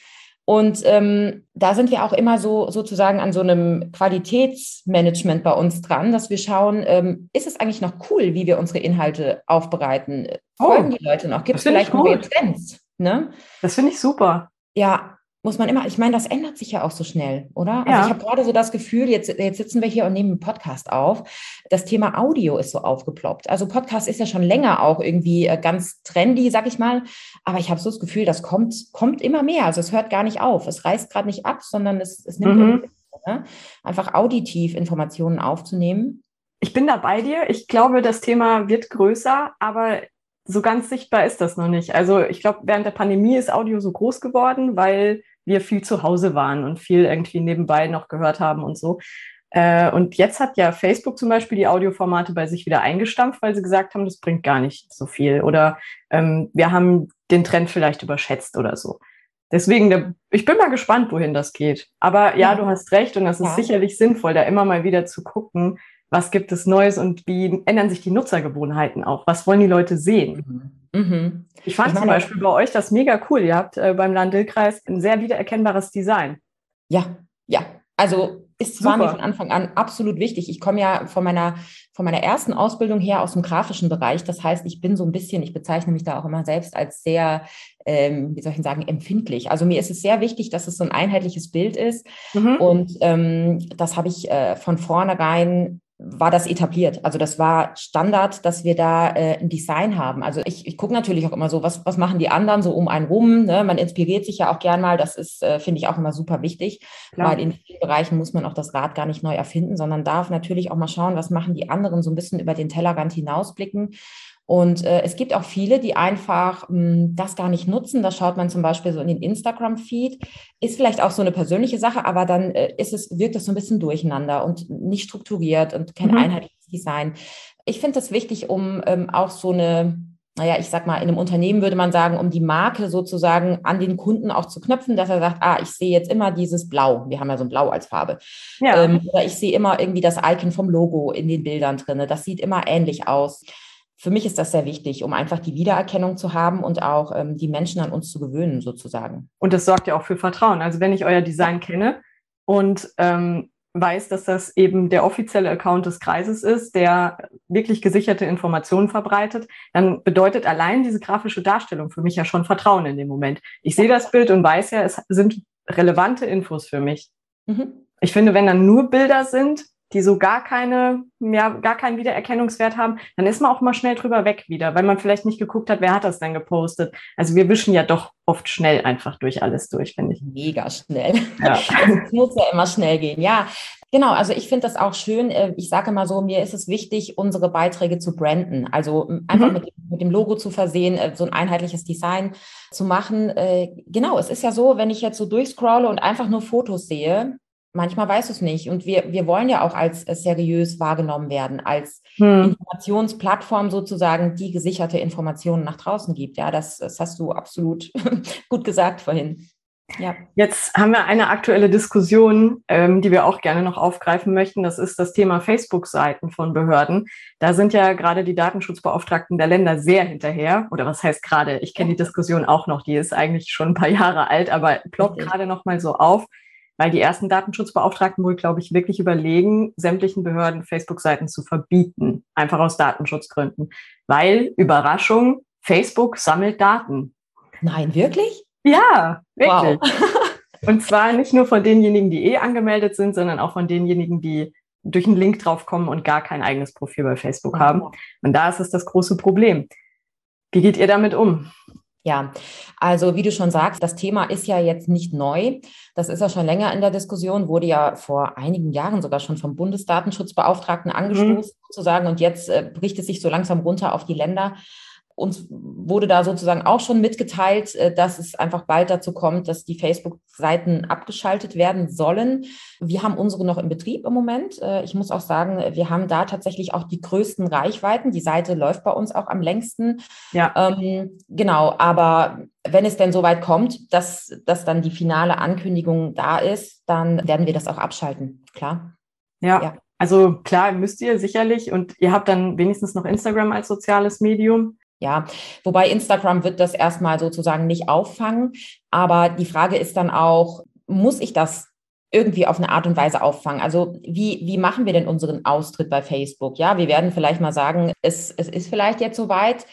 Und ähm, da sind wir auch immer so sozusagen an so einem Qualitätsmanagement bei uns dran, dass wir schauen, ähm, ist es eigentlich noch cool, wie wir unsere Inhalte aufbereiten? Oh, Folgen die Leute noch? Gibt es vielleicht neue Trends? Ne? Das finde ich super. Ja, muss man immer, ich meine, das ändert sich ja auch so schnell, oder? Also ja. ich habe gerade so das Gefühl, jetzt, jetzt sitzen wir hier und nehmen einen Podcast auf. Das Thema Audio ist so aufgeploppt. Also Podcast ist ja schon länger auch irgendwie äh, ganz trendy, sag ich mal. Aber ich habe so das Gefühl, das kommt, kommt immer mehr. Also es hört gar nicht auf. Es reißt gerade nicht ab, sondern es, es nimmt mhm. ne? einfach auditiv Informationen aufzunehmen. Ich bin da bei dir. Ich glaube, das Thema wird größer, aber so ganz sichtbar ist das noch nicht. Also ich glaube, während der Pandemie ist Audio so groß geworden, weil wir viel zu Hause waren und viel irgendwie nebenbei noch gehört haben und so. Äh, und jetzt hat ja Facebook zum Beispiel die Audioformate bei sich wieder eingestampft, weil sie gesagt haben, das bringt gar nicht so viel. Oder ähm, wir haben den Trend vielleicht überschätzt oder so. Deswegen, ich bin mal gespannt, wohin das geht. Aber ja, du hast recht und das ist ja. sicherlich sinnvoll, da immer mal wieder zu gucken, was gibt es Neues und wie ändern sich die Nutzergewohnheiten auch? Was wollen die Leute sehen? Mhm. Mhm. Ich fand ich zum Beispiel bei euch das mega cool. Ihr habt äh, beim Landil-Kreis ein sehr wiedererkennbares Design. Ja, ja. Also ist war mir von Anfang an absolut wichtig. Ich komme ja von meiner, von meiner ersten Ausbildung her aus dem grafischen Bereich. Das heißt, ich bin so ein bisschen, ich bezeichne mich da auch immer selbst als sehr, ähm, wie soll ich sagen, empfindlich. Also mir ist es sehr wichtig, dass es so ein einheitliches Bild ist. Mhm. Und ähm, das habe ich äh, von vornherein war das etabliert. Also das war Standard, dass wir da äh, ein Design haben. Also ich, ich gucke natürlich auch immer so, was, was machen die anderen so um einen rum. Ne? Man inspiriert sich ja auch gern mal. Das ist, äh, finde ich, auch immer super wichtig, Klar. weil in vielen Bereichen muss man auch das Rad gar nicht neu erfinden, sondern darf natürlich auch mal schauen, was machen die anderen, so ein bisschen über den Tellerrand hinausblicken. Und äh, es gibt auch viele, die einfach mh, hm, das gar nicht nutzen. Da schaut man zum Beispiel so in den Instagram-Feed. Ist vielleicht auch so eine persönliche Sache, aber dann äh, ist es, wirkt es so ein bisschen durcheinander und nicht strukturiert und kein mhm. einheitliches Design. Ich finde das wichtig, um ähm, auch so eine, naja, ich sag mal, in einem Unternehmen würde man sagen, um die Marke sozusagen an den Kunden auch zu knüpfen, dass er sagt, ah, ich sehe jetzt immer dieses Blau. Wir haben ja so ein Blau als Farbe. Ja. Ähm, oder ich sehe immer irgendwie das Icon vom Logo in den Bildern drin. Das sieht immer ähnlich aus für mich ist das sehr wichtig, um einfach die Wiedererkennung zu haben und auch ähm, die Menschen an uns zu gewöhnen, sozusagen. Und das sorgt ja auch für Vertrauen. Also wenn ich euer Design kenne und ähm, weiß, dass das eben der offizielle Account des Kreises ist, der wirklich gesicherte Informationen verbreitet, dann bedeutet allein diese grafische Darstellung für mich ja schon Vertrauen in dem Moment. Ich sehe das Bild und weiß ja, es sind relevante Infos für mich. Mhm. Ich finde, wenn dann nur Bilder sind, die so gar keine, ja, gar keinen Wiedererkennungswert haben, dann ist man auch mal schnell drüber weg wieder, weil man vielleicht nicht geguckt hat, wer hat das denn gepostet. Also wir wischen ja doch oft schnell einfach durch alles durch, finde ich. Mega schnell. Ja. es muss ja immer schnell gehen. Ja, Genau, also ich finde das auch schön. Äh, ich sage mal so, mir ist es wichtig, unsere Beiträge zu branden. Also einfach mhm. mit, mit, dem Logo zu versehen, äh, so ein einheitliches Design zu machen. Äh, genau, es ist ja so, wenn ich jetzt so durchscrolle und einfach nur Fotos sehe, manchmal weiß du es nicht. Und wir, wir wollen ja auch als seriös wahrgenommen werden, als hm. Informationsplattform sozusagen, die gesicherte Informationen nach draußen gibt. Ja, das, das hast du absolut gut gesagt vorhin. Ja. Jetzt haben wir eine aktuelle Diskussion, ähm, die wir auch gerne noch aufgreifen möchten. Das ist das Thema Facebook-Seiten von Behörden. Da sind ja gerade die Datenschutzbeauftragten der Länder sehr hinterher. Oder was heißt gerade? Ich kenne die Diskussion auch noch. Die ist eigentlich schon ein paar Jahre alt, aber ploppt gerade noch mal so auf weil die ersten Datenschutzbeauftragten wohl, glaube ich, wirklich überlegen, sämtlichen Behörden Facebook-Seiten zu verbieten, einfach aus Datenschutzgründen. Weil, Überraschung, Facebook sammelt Daten. Nein, wirklich? Ja, wirklich. Wow. Und zwar nicht nur von denjenigen, die eh angemeldet sind, sondern auch von denjenigen, die durch einen Link draufkommen und gar kein eigenes Profil bei Facebook wow. haben. Und da ist es das große Problem. Wie geht ihr damit um? Ja, also wie du schon sagst, das Thema ist ja jetzt nicht neu. Das ist ja schon länger in der Diskussion, wurde ja vor einigen Jahren sogar schon vom Bundesdatenschutzbeauftragten angestoßen, mhm. sozusagen. Und jetzt äh, bricht es sich so langsam runter auf die Länder. Uns wurde da sozusagen auch schon mitgeteilt, äh, dass es einfach bald dazu kommt, dass die Facebook-Seiten abgeschaltet werden sollen. Wir haben unsere noch im Betrieb im Moment. Äh, ich muss auch sagen, wir haben da tatsächlich auch die größten Reichweiten. Die Seite läuft bei uns auch am längsten. Ja. Ähm, genau, aber wenn es denn soweit kommt, dass, dass dann die finale Ankündigung da ist, dann werden wir das auch abschalten. Klar. ja. ja. Also klar, müsst ihr sicherlich und ihr habt dann wenigstens noch Instagram als soziales Medium. Ja, wobei Instagram wird das erstmal sozusagen nicht auffangen. Aber die Frage ist dann auch, muss ich das irgendwie auf eine Art und Weise auffangen? Also wie, wie machen wir denn unseren Austritt bei Facebook? Ja, wir werden vielleicht mal sagen, es, es ist vielleicht jetzt soweit.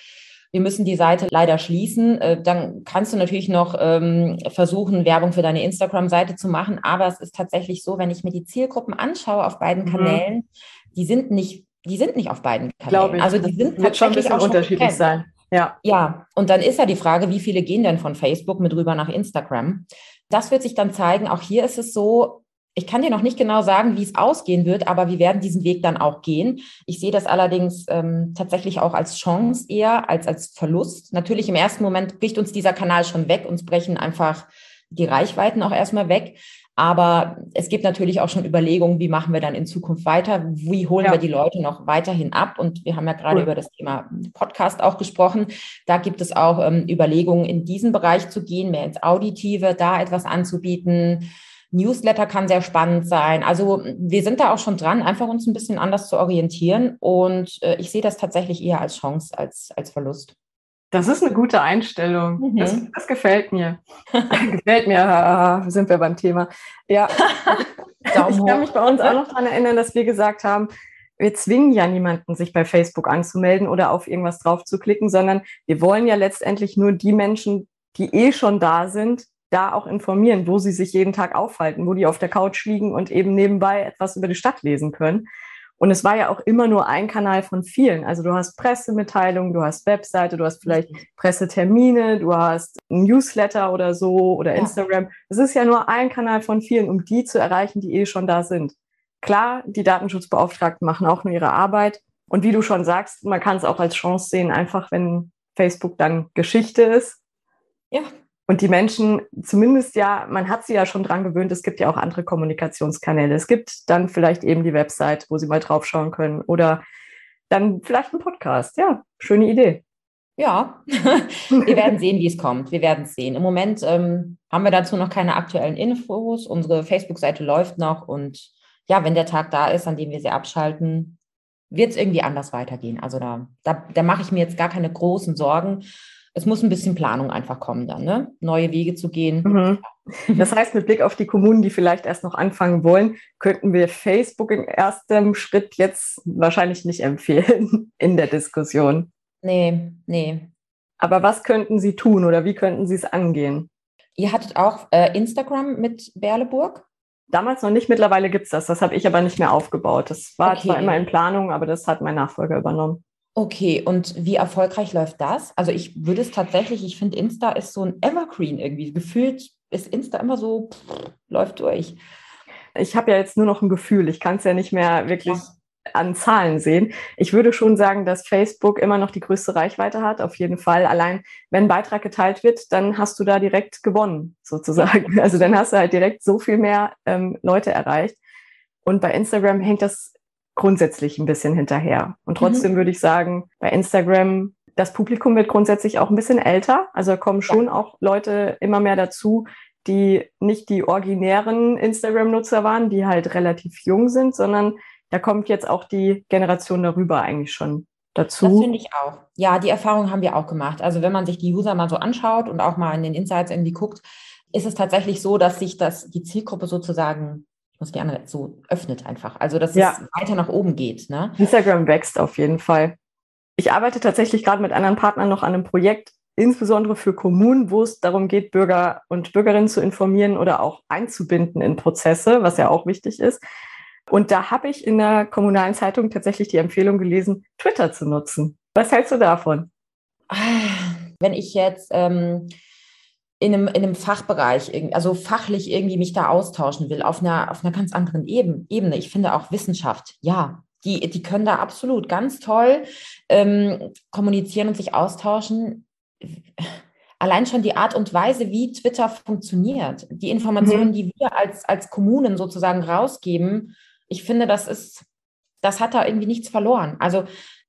Wir müssen die Seite leider schließen. Äh, dann kannst du natürlich noch ähm, versuchen, Werbung für deine Instagram-Seite zu machen. Aber es ist tatsächlich so, wenn ich mir die Zielgruppen anschaue auf beiden mhm. Kanälen, die sind nicht die sind nicht auf beiden Kanälen. Also die sind wird schon ein bisschen unterschiedlich sein. Ja. Ja. Und dann ist ja die Frage, wie viele gehen denn von Facebook mit rüber nach Instagram? Das wird sich dann zeigen. Auch hier ist es so, ich kann dir noch nicht genau sagen, wie es ausgehen wird, aber wir werden diesen Weg dann auch gehen. Ich sehe das allerdings ähm, tatsächlich auch als Chance eher als als Verlust. Natürlich im ersten Moment bricht uns dieser Kanal schon weg, uns brechen einfach die Reichweiten auch erstmal weg. Aber es gibt natürlich auch schon Überlegungen, wie machen wir dann in Zukunft weiter? Wie holen ja. wir die Leute noch weiterhin ab? Und wir haben ja gerade cool. über das Thema Podcast auch gesprochen. Da gibt es auch ähm, Überlegungen, in diesen Bereich zu gehen, mehr ins Auditive, da etwas anzubieten. Newsletter kann sehr spannend sein. Also wir sind da auch schon dran, einfach uns ein bisschen anders zu orientieren. Und äh, ich sehe das tatsächlich eher als Chance als als Verlust. Das ist eine gute Einstellung. Mhm. Das, das, gefällt mir. gefällt mir, sind wir beim Thema. Ja, ich kann mich bei uns auch noch daran erinnern, dass wir gesagt haben, wir zwingen ja niemanden, sich bei Facebook anzumelden oder auf irgendwas drauf zu klicken, sondern wir wollen ja letztendlich nur die Menschen, die eh schon da sind, da auch informieren, wo sie sich jeden Tag aufhalten, wo die auf der Couch liegen und eben nebenbei etwas über die Stadt lesen können. Und es war ja auch immer nur ein Kanal von vielen. Also du hast Pressemitteilungen, du hast Webseite, du hast vielleicht Pressetermine, du hast Newsletter oder so oder ja. Instagram. Es ist ja nur ein Kanal von vielen, um die zu erreichen, die eh schon da sind. Klar, die Datenschutzbeauftragten machen auch nur ihre Arbeit, Und wie du schon sagst, man kann es auch als Chance sehen, einfach wenn Facebook dann Geschichte ist. Ja. Und die Menschen, zumindest ja, man hat sie ja schon dran gewöhnt, es gibt ja auch andere Kommunikationskanäle. Es gibt dann vielleicht eben die Website, wo sie mal draufschauen können oder dann vielleicht ein Podcast. Ja, schöne Idee. Ja, wir werden sehen, wie es kommt. Wir werden es sehen. Im Moment ähm, haben wir dazu noch keine aktuellen Infos. Unsere Facebook-Seite läuft noch und ja, wenn der Tag da ist, an dem wir sie abschalten, wird es irgendwie anders weitergehen. Also da, da, da mache ich mir jetzt gar keine großen Sorgen. Es muss ein bisschen Planung einfach kommen dann, ne? neue Wege zu gehen. Mhm. Das heißt, mit Blick auf die Kommunen, die vielleicht erst noch anfangen wollen, könnten wir Facebook im ersten Schritt jetzt wahrscheinlich nicht empfehlen in der Diskussion. Nee, nee. Aber was könnten Sie tun oder wie könnten Sie es angehen? Ihr hattet auch äh, Instagram mit Berleburg? Damals noch nicht, mittlerweile gibt es das. Das habe ich aber nicht mehr aufgebaut. Das war okay. zwar immer in Planung, aber das hat mein Nachfolger übernommen. Okay, und wie erfolgreich läuft das? Also ich würde es tatsächlich, ich finde Insta ist so ein Evergreen irgendwie. Gefühlt ist Insta immer so, pff, läuft durch. Ich habe ja jetzt nur noch ein Gefühl. Ich kann es ja nicht mehr wirklich ja an Zahlen sehen. Ich würde schon sagen, dass Facebook immer noch die größte Reichweite hat, auf jeden Fall. Allein wenn ein Beitrag geteilt wird, dann hast du da direkt gewonnen, sozusagen. Also dann hast du halt direkt so viel mehr ähm, Leute erreicht. Und bei Instagram hängt das grundsätzlich ein bisschen hinterher. Und mhm. trotzdem mhm. würde ich sagen, bei Instagram, das Publikum wird grundsätzlich auch ein bisschen älter. Also kommen schon ja. auch Leute immer mehr dazu, die nicht die originären Instagram-Nutzer waren, die halt relativ jung sind, sondern da kommt jetzt auch die Generation darüber eigentlich schon dazu. Das finde ich auch. Ja, die Erfahrung haben wir auch gemacht. Also wenn man sich die User mal so anschaut und auch mal in den Insights irgendwie guckt, ist es tatsächlich so, dass sich das, die Zielgruppe sozusagen, ich muss gerne so öffnet einfach. Also dass ja. es weiter nach oben geht. Ne? Instagram wächst auf jeden Fall. Ich arbeite tatsächlich gerade mit anderen Partnern noch an einem Projekt, insbesondere für Kommunen, wo es darum geht, Bürger und Bürgerinnen zu informieren oder auch einzubinden in Prozesse, was ja auch wichtig ist. Und da habe ich in der kommunalen Zeitung tatsächlich die Empfehlung gelesen, Twitter zu nutzen. Was hältst du davon? Wenn ich jetzt ähm, in, einem, in einem Fachbereich, also fachlich irgendwie mich da austauschen will, auf einer, auf einer ganz anderen Ebene, ich finde auch Wissenschaft, ja, die, die können da absolut ganz toll ähm, kommunizieren und sich austauschen. Allein schon die Art und Weise, wie Twitter funktioniert, die Informationen, mhm. die wir als, als Kommunen sozusagen rausgeben, ich finde, das ist, das hat da irgendwie nichts verloren. Also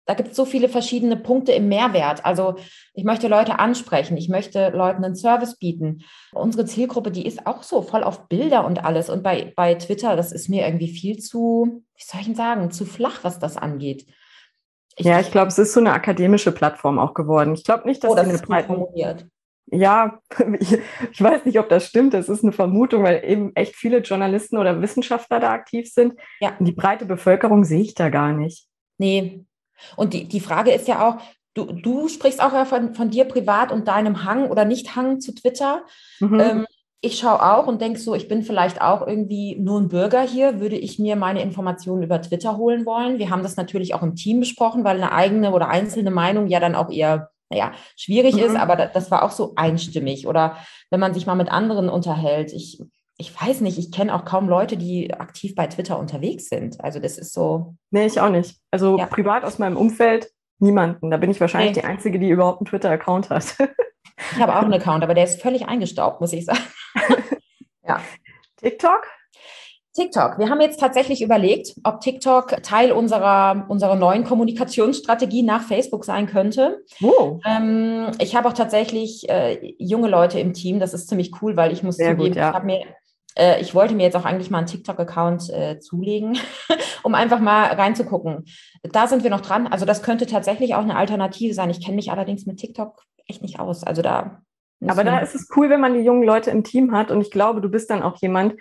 da gibt es so viele verschiedene Punkte im Mehrwert. Also ich möchte Leute ansprechen, ich möchte Leuten einen Service bieten. Unsere Zielgruppe, die ist auch so voll auf Bilder und alles. Und bei, bei Twitter, das ist mir irgendwie viel zu, wie soll ich denn sagen, zu flach, was das angeht. Ich, ja, ich glaube, es ist so eine akademische Plattform auch geworden. Ich glaube nicht, dass oh, das eine breite, formuliert ja, ich, weiß nicht, ob das stimmt. Das ist eine Vermutung, weil eben echt viele Journalisten oder Wissenschaftler da aktiv sind. Ja. Und die breite Bevölkerung sehe ich da gar nicht. Nee. Und die, die Frage ist ja auch, du, du sprichst auch ja von, von dir privat und deinem Hang oder Nicht-Hang zu Twitter. Mhm. Ähm, ich schaue auch und denke so, ich bin vielleicht auch irgendwie nur ein Bürger hier, würde ich mir meine Informationen über Twitter holen wollen. Wir haben das natürlich auch im Team besprochen, weil eine eigene oder einzelne Meinung ja dann auch eher naja, schwierig mhm. ist, aber das war auch so einstimmig. Oder wenn man sich mal mit anderen unterhält, ich, ich weiß nicht, ich kenne auch kaum Leute, die aktiv bei Twitter unterwegs sind. Also das ist so. Nee, ich auch nicht. Also ja. privat aus meinem Umfeld niemanden. Da bin ich wahrscheinlich nee. die Einzige, die überhaupt einen Twitter-Account hat. ich habe auch einen Account, aber der ist völlig eingestaubt, muss ich sagen. ja. TikTok? TikTok. Wir haben jetzt tatsächlich überlegt, ob TikTok Teil unserer, unserer neuen Kommunikationsstrategie nach Facebook sein könnte. Oh. Ähm, ich habe auch tatsächlich äh, junge Leute im Team. Das ist ziemlich cool, weil ich muss Sehr zugeben, gut, ja. ich mir äh, ich wollte mir jetzt auch eigentlich mal einen TikTok-Account äh, zulegen, um einfach mal reinzugucken. Da sind wir noch dran. Also das könnte tatsächlich auch eine Alternative sein. Ich kenne mich allerdings mit TikTok echt nicht aus. Also da. Aber da ist es cool, wenn man die jungen Leute im Team hat. Und ich glaube, du bist dann auch jemand,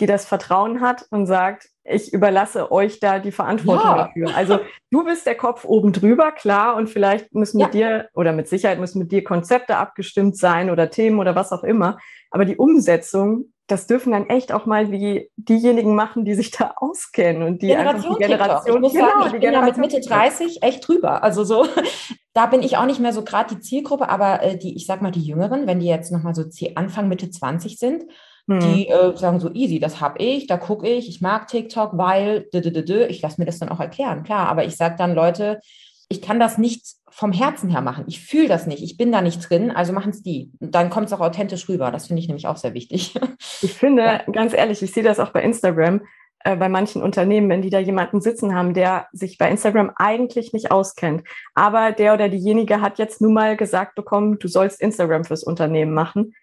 die das Vertrauen hat und sagt, ich überlasse euch da die Verantwortung ja. dafür. Also du bist der Kopf oben drüber, klar, und vielleicht müssen ja. mit dir oder mit Sicherheit müssen mit dir Konzepte abgestimmt sein oder Themen oder was auch immer. Aber die Umsetzung, das dürfen dann echt auch mal wie diejenigen machen, die sich da auskennen und die Generation, die Generation ich muss genau, sagen, ich bin ja mit Mitte 30 echt drüber. Also so, da bin ich auch nicht mehr so gerade die Zielgruppe, aber äh, die, ich sag mal, die Jüngeren, wenn die jetzt nochmal so Anfang Mitte 20 sind, hm. die äh, sagen so easy, das habe ich, da gucke ich, ich mag TikTok, weil ich lasse mir das dann auch erklären, klar. Aber ich sage dann Leute, ich kann das nicht vom Herzen her machen. Ich fühle das nicht. Ich bin da nicht drin, also machen es die. Und dann kommt es auch authentisch rüber. Das finde ich nämlich auch sehr wichtig. Ich finde, ja. ganz ehrlich, ich sehe das auch bei Instagram, äh, bei manchen Unternehmen, wenn die da jemanden sitzen haben, der sich bei Instagram eigentlich nicht auskennt. Aber der oder diejenige hat jetzt nun mal gesagt bekommen, du sollst Instagram fürs Unternehmen machen.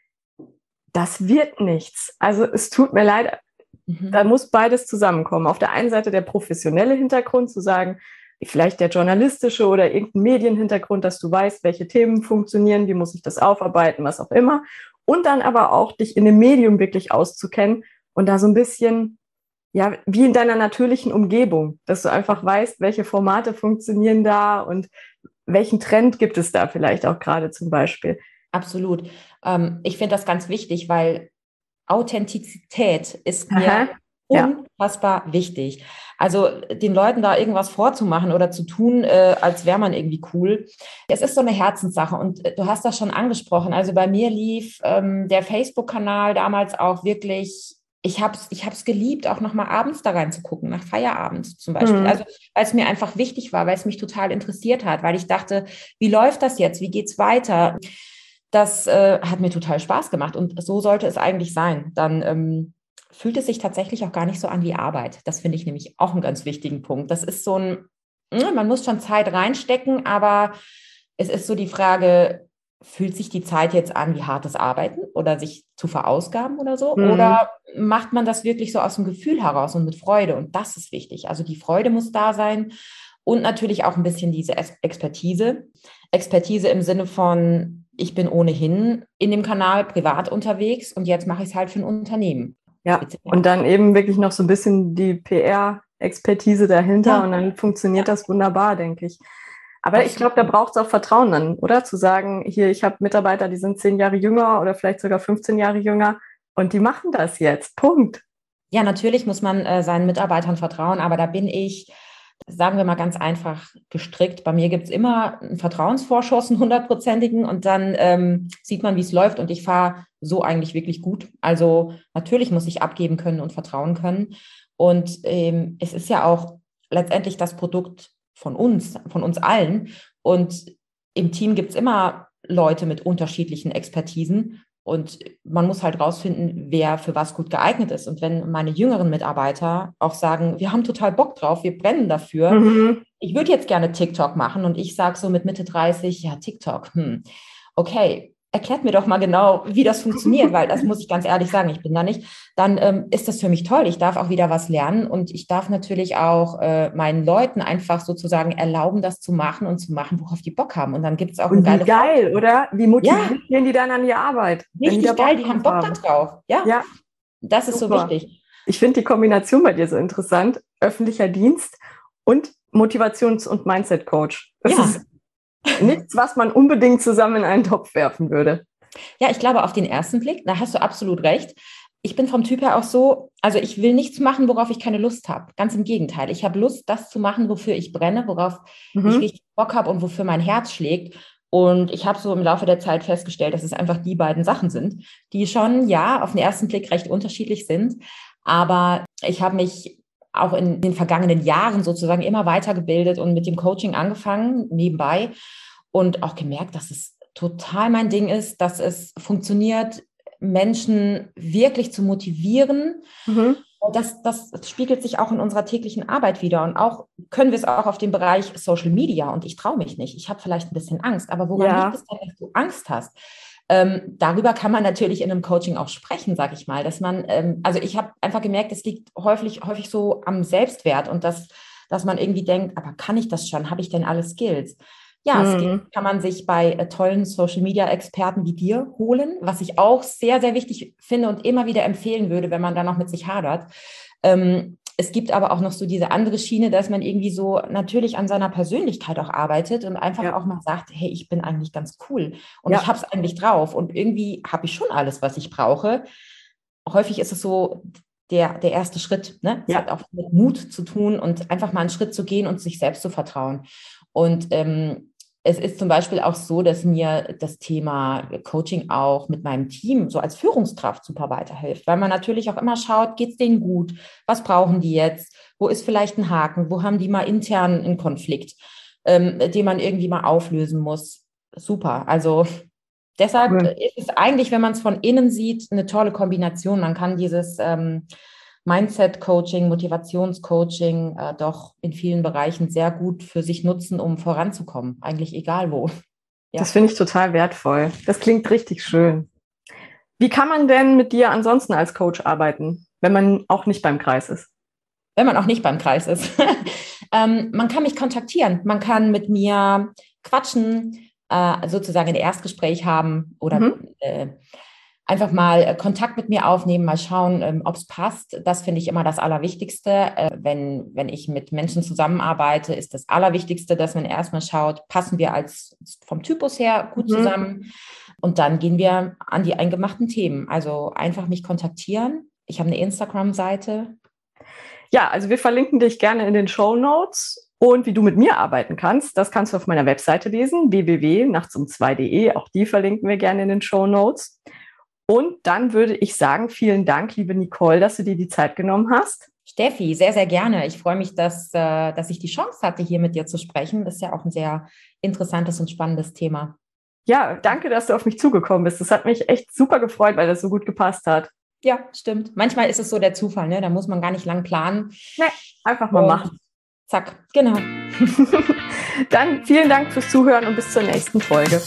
Das wird nichts. Also es tut mir leid, mhm. da muss beides zusammenkommen. Auf der einen Seite der professionelle Hintergrund zu sagen, vielleicht der journalistische oder irgendein Medienhintergrund, dass du weißt, welche Themen funktionieren, wie muss ich das aufarbeiten, was auch immer. Und dann aber auch dich in dem Medium wirklich auszukennen und da so ein bisschen, ja, wie in deiner natürlichen Umgebung, dass du einfach weißt, welche Formate funktionieren da und welchen Trend gibt es da vielleicht auch gerade zum Beispiel. Absolut. Ähm, ich finde das ganz wichtig, weil Authentizität ist mir Aha unfassbar ja. wichtig. Also den Leuten da irgendwas vorzumachen oder zu tun, äh, als wäre man irgendwie cool. Es ist so eine Herzenssache und äh, du hast das schon angesprochen. Also bei mir lief ähm, der Facebook-Kanal damals auch wirklich ich habe es ich hab's geliebt, auch nochmal abends da reinzugucken, nach Feierabend zum Beispiel. Mhm. Also, weil es mir einfach wichtig war, weil es mich total interessiert hat, weil ich dachte, wie läuft das jetzt? Wie geht's weiter? Das äh, hat mir total Spaß gemacht und so sollte es eigentlich sein. Dann ähm, fühlt es sich tatsächlich auch gar nicht so an wie Arbeit. Das finde ich nämlich auch einen ganz wichtigen Punkt. Das ist so ein, ne, man muss schon Zeit reinstecken, aber es ist so die Frage, fühlt sich die Zeit jetzt an wie hartes Arbeiten oder sich zu verausgaben oder so? Mhm. Oder macht man das wirklich so aus dem Gefühl heraus und mit Freude? Und das ist wichtig. Also die Freude muss da sein und natürlich auch ein bisschen diese Expertise. Expertise im Sinne von, ich bin ohnehin in dem Kanal privat unterwegs und jetzt mache ich es halt für ein Unternehmen. Ja, und dann eben wirklich noch so ein bisschen die PR-Expertise dahinter ja. und dann funktioniert das wunderbar, denke ich. Aber ich glaube, da braucht es auch Vertrauen dann, oder? Zu sagen, hier, ich habe Mitarbeiter, die sind zehn Jahre jünger oder vielleicht sogar 15 Jahre jünger und die machen das jetzt. Punkt. Ja, natürlich muss man äh, seinen Mitarbeitern vertrauen, aber da bin ich sagen wir mal ganz einfach gestrickt. Bei mir gibt es immer einen Vertrauensvorschuss, einen hundertprozentigen, und dann ähm, sieht man, wie es läuft. Und ich fahre so eigentlich wirklich gut. Also natürlich muss ich abgeben können und vertrauen können. Und ähm, es ist ja auch letztendlich das Produkt von uns, von uns allen. Und im Team gibt es immer Leute mit unterschiedlichen Expertisen. Und man muss halt rausfinden, wer für was gut geeignet ist. Und wenn meine jüngeren Mitarbeiter auch sagen, wir haben total Bock drauf, wir brennen dafür, mhm. ich würde jetzt gerne TikTok machen und ich sage so mit Mitte 30, ja, TikTok, hm, okay, erklärt mir doch mal genau, wie das funktioniert, weil das muss ich ganz ehrlich sagen, ich bin da nicht, dann ähm, ist das für mich toll. Ich darf auch wieder was lernen und ich darf natürlich auch äh, meinen Leuten einfach sozusagen erlauben, das zu machen und zu machen, worauf die Bock haben. Und dann gibt es auch und eine geile geil, Frage. oder? Wie motivieren ja. die dann an die Arbeit? Richtig die geil, die haben Bock haben. drauf. Ja, ja. das ist Super. so wichtig. Ich finde die Kombination bei dir so interessant. Öffentlicher Dienst und Motivations- und Mindset-Coach. Das ja. ist nichts, was man unbedingt zusammen in einen Topf werfen würde. Ja, ich glaube, auf den ersten Blick, da hast du absolut recht. Ich bin vom Typ her auch so, also ich will nichts machen, worauf ich keine Lust habe. Ganz im Gegenteil. Ich habe Lust, das zu machen, wofür ich brenne, worauf mhm. ich richtig Bock habe und wofür mein Herz schlägt. Und ich habe so im Laufe der Zeit festgestellt, dass es einfach die beiden Sachen sind, die schon, ja, auf den ersten Blick recht unterschiedlich sind. Aber ich habe mich auch in den vergangenen Jahren sozusagen immer weitergebildet und mit dem Coaching angefangen, nebenbei. Und auch gemerkt, dass es total mein Ding ist, dass es funktioniert, Menschen wirklich zu motivieren. Mhm. Das, das spiegelt sich auch in unserer täglichen Arbeit wieder. Und auch können wir es auch auf dem Bereich Social Media. Und ich traue mich nicht. Ich habe vielleicht ein bisschen Angst. Aber woran ja. liegt es denn, dass du Angst hast? Ähm, darüber kann man natürlich in einem Coaching auch sprechen, sage ich mal, dass man, ähm, also ich habe einfach gemerkt, es liegt häufig, häufig so am Selbstwert und dass, dass man irgendwie denkt, aber kann ich das schon? Habe ich denn alle Skills? Ja, mhm. Skills kann man sich bei äh, tollen Social-Media-Experten wie dir holen, was ich auch sehr, sehr wichtig finde und immer wieder empfehlen würde, wenn man da noch mit sich hadert. Ähm, es gibt aber auch noch so diese andere Schiene, dass man irgendwie so natürlich an seiner Persönlichkeit auch arbeitet und einfach ja. auch mal sagt, hey, ich bin eigentlich ganz cool und ja. ich habe es eigentlich drauf und irgendwie habe ich schon alles, was ich brauche. Häufig ist es so der, der erste Schritt. Ne? Es ja. hat auch mit Mut zu tun und einfach mal einen Schritt zu gehen und sich selbst zu vertrauen. Und ähm, es ist zum Beispiel auch so, dass mir das Thema Coaching auch mit meinem Team so als Führungskraft super weiterhilft, weil man natürlich auch immer schaut, geht es denen gut? Was brauchen die jetzt? Wo ist vielleicht ein Haken? Wo haben die mal intern einen Konflikt, ähm, den man irgendwie mal auflösen muss? Super. Also deshalb cool. ist es eigentlich, wenn man es von innen sieht, eine tolle Kombination. Man kann dieses ähm, Mindset-Coaching, Motivationscoaching äh, doch in vielen Bereichen sehr gut für sich nutzen, um voranzukommen, eigentlich egal wo. Ja. Das finde ich total wertvoll. Das klingt richtig schön. Wie kann man denn mit dir ansonsten als Coach arbeiten, wenn man auch nicht beim Kreis ist? Wenn man auch nicht beim Kreis ist. ähm, man kann mich kontaktieren, man kann mit mir quatschen, äh, sozusagen ein Erstgespräch haben oder mhm. äh, einfach mal äh, Kontakt mit mir aufnehmen, mal schauen, ähm, ob es passt. Das finde ich immer das Allerwichtigste. Äh, wenn, wenn ich mit Menschen zusammenarbeite, ist das Allerwichtigste, dass man erstmal schaut, passen wir als vom Typus her gut mhm. zusammen. Und dann gehen wir an die eingemachten Themen. Also einfach mich kontaktieren. Ich habe eine Instagram-Seite. Ja, also wir verlinken dich gerne in den Show Notes. Und wie du mit mir arbeiten kannst, das kannst du auf meiner Webseite lesen, www.nachtsum2.de. Auch die verlinken wir gerne in den Show Notes. Und dann würde ich sagen, vielen Dank, liebe Nicole, dass du dir die Zeit genommen hast. Steffi, sehr, sehr gerne. Ich freue mich, dass, äh, dass ich die Chance hatte, hier mit dir zu sprechen. Das ist ja auch ein sehr interessantes und spannendes Thema. Ja, danke, dass du auf mich zugekommen bist. Das hat mich echt super gefreut, weil das so gut gepasst hat. Ja, stimmt. Manchmal ist es so der Zufall, ne? Da muss man gar nicht lang planen. Nee, einfach mal und machen. Zack, genau. Dann vielen Dank fürs Zuhören und bis zur nächsten Folge.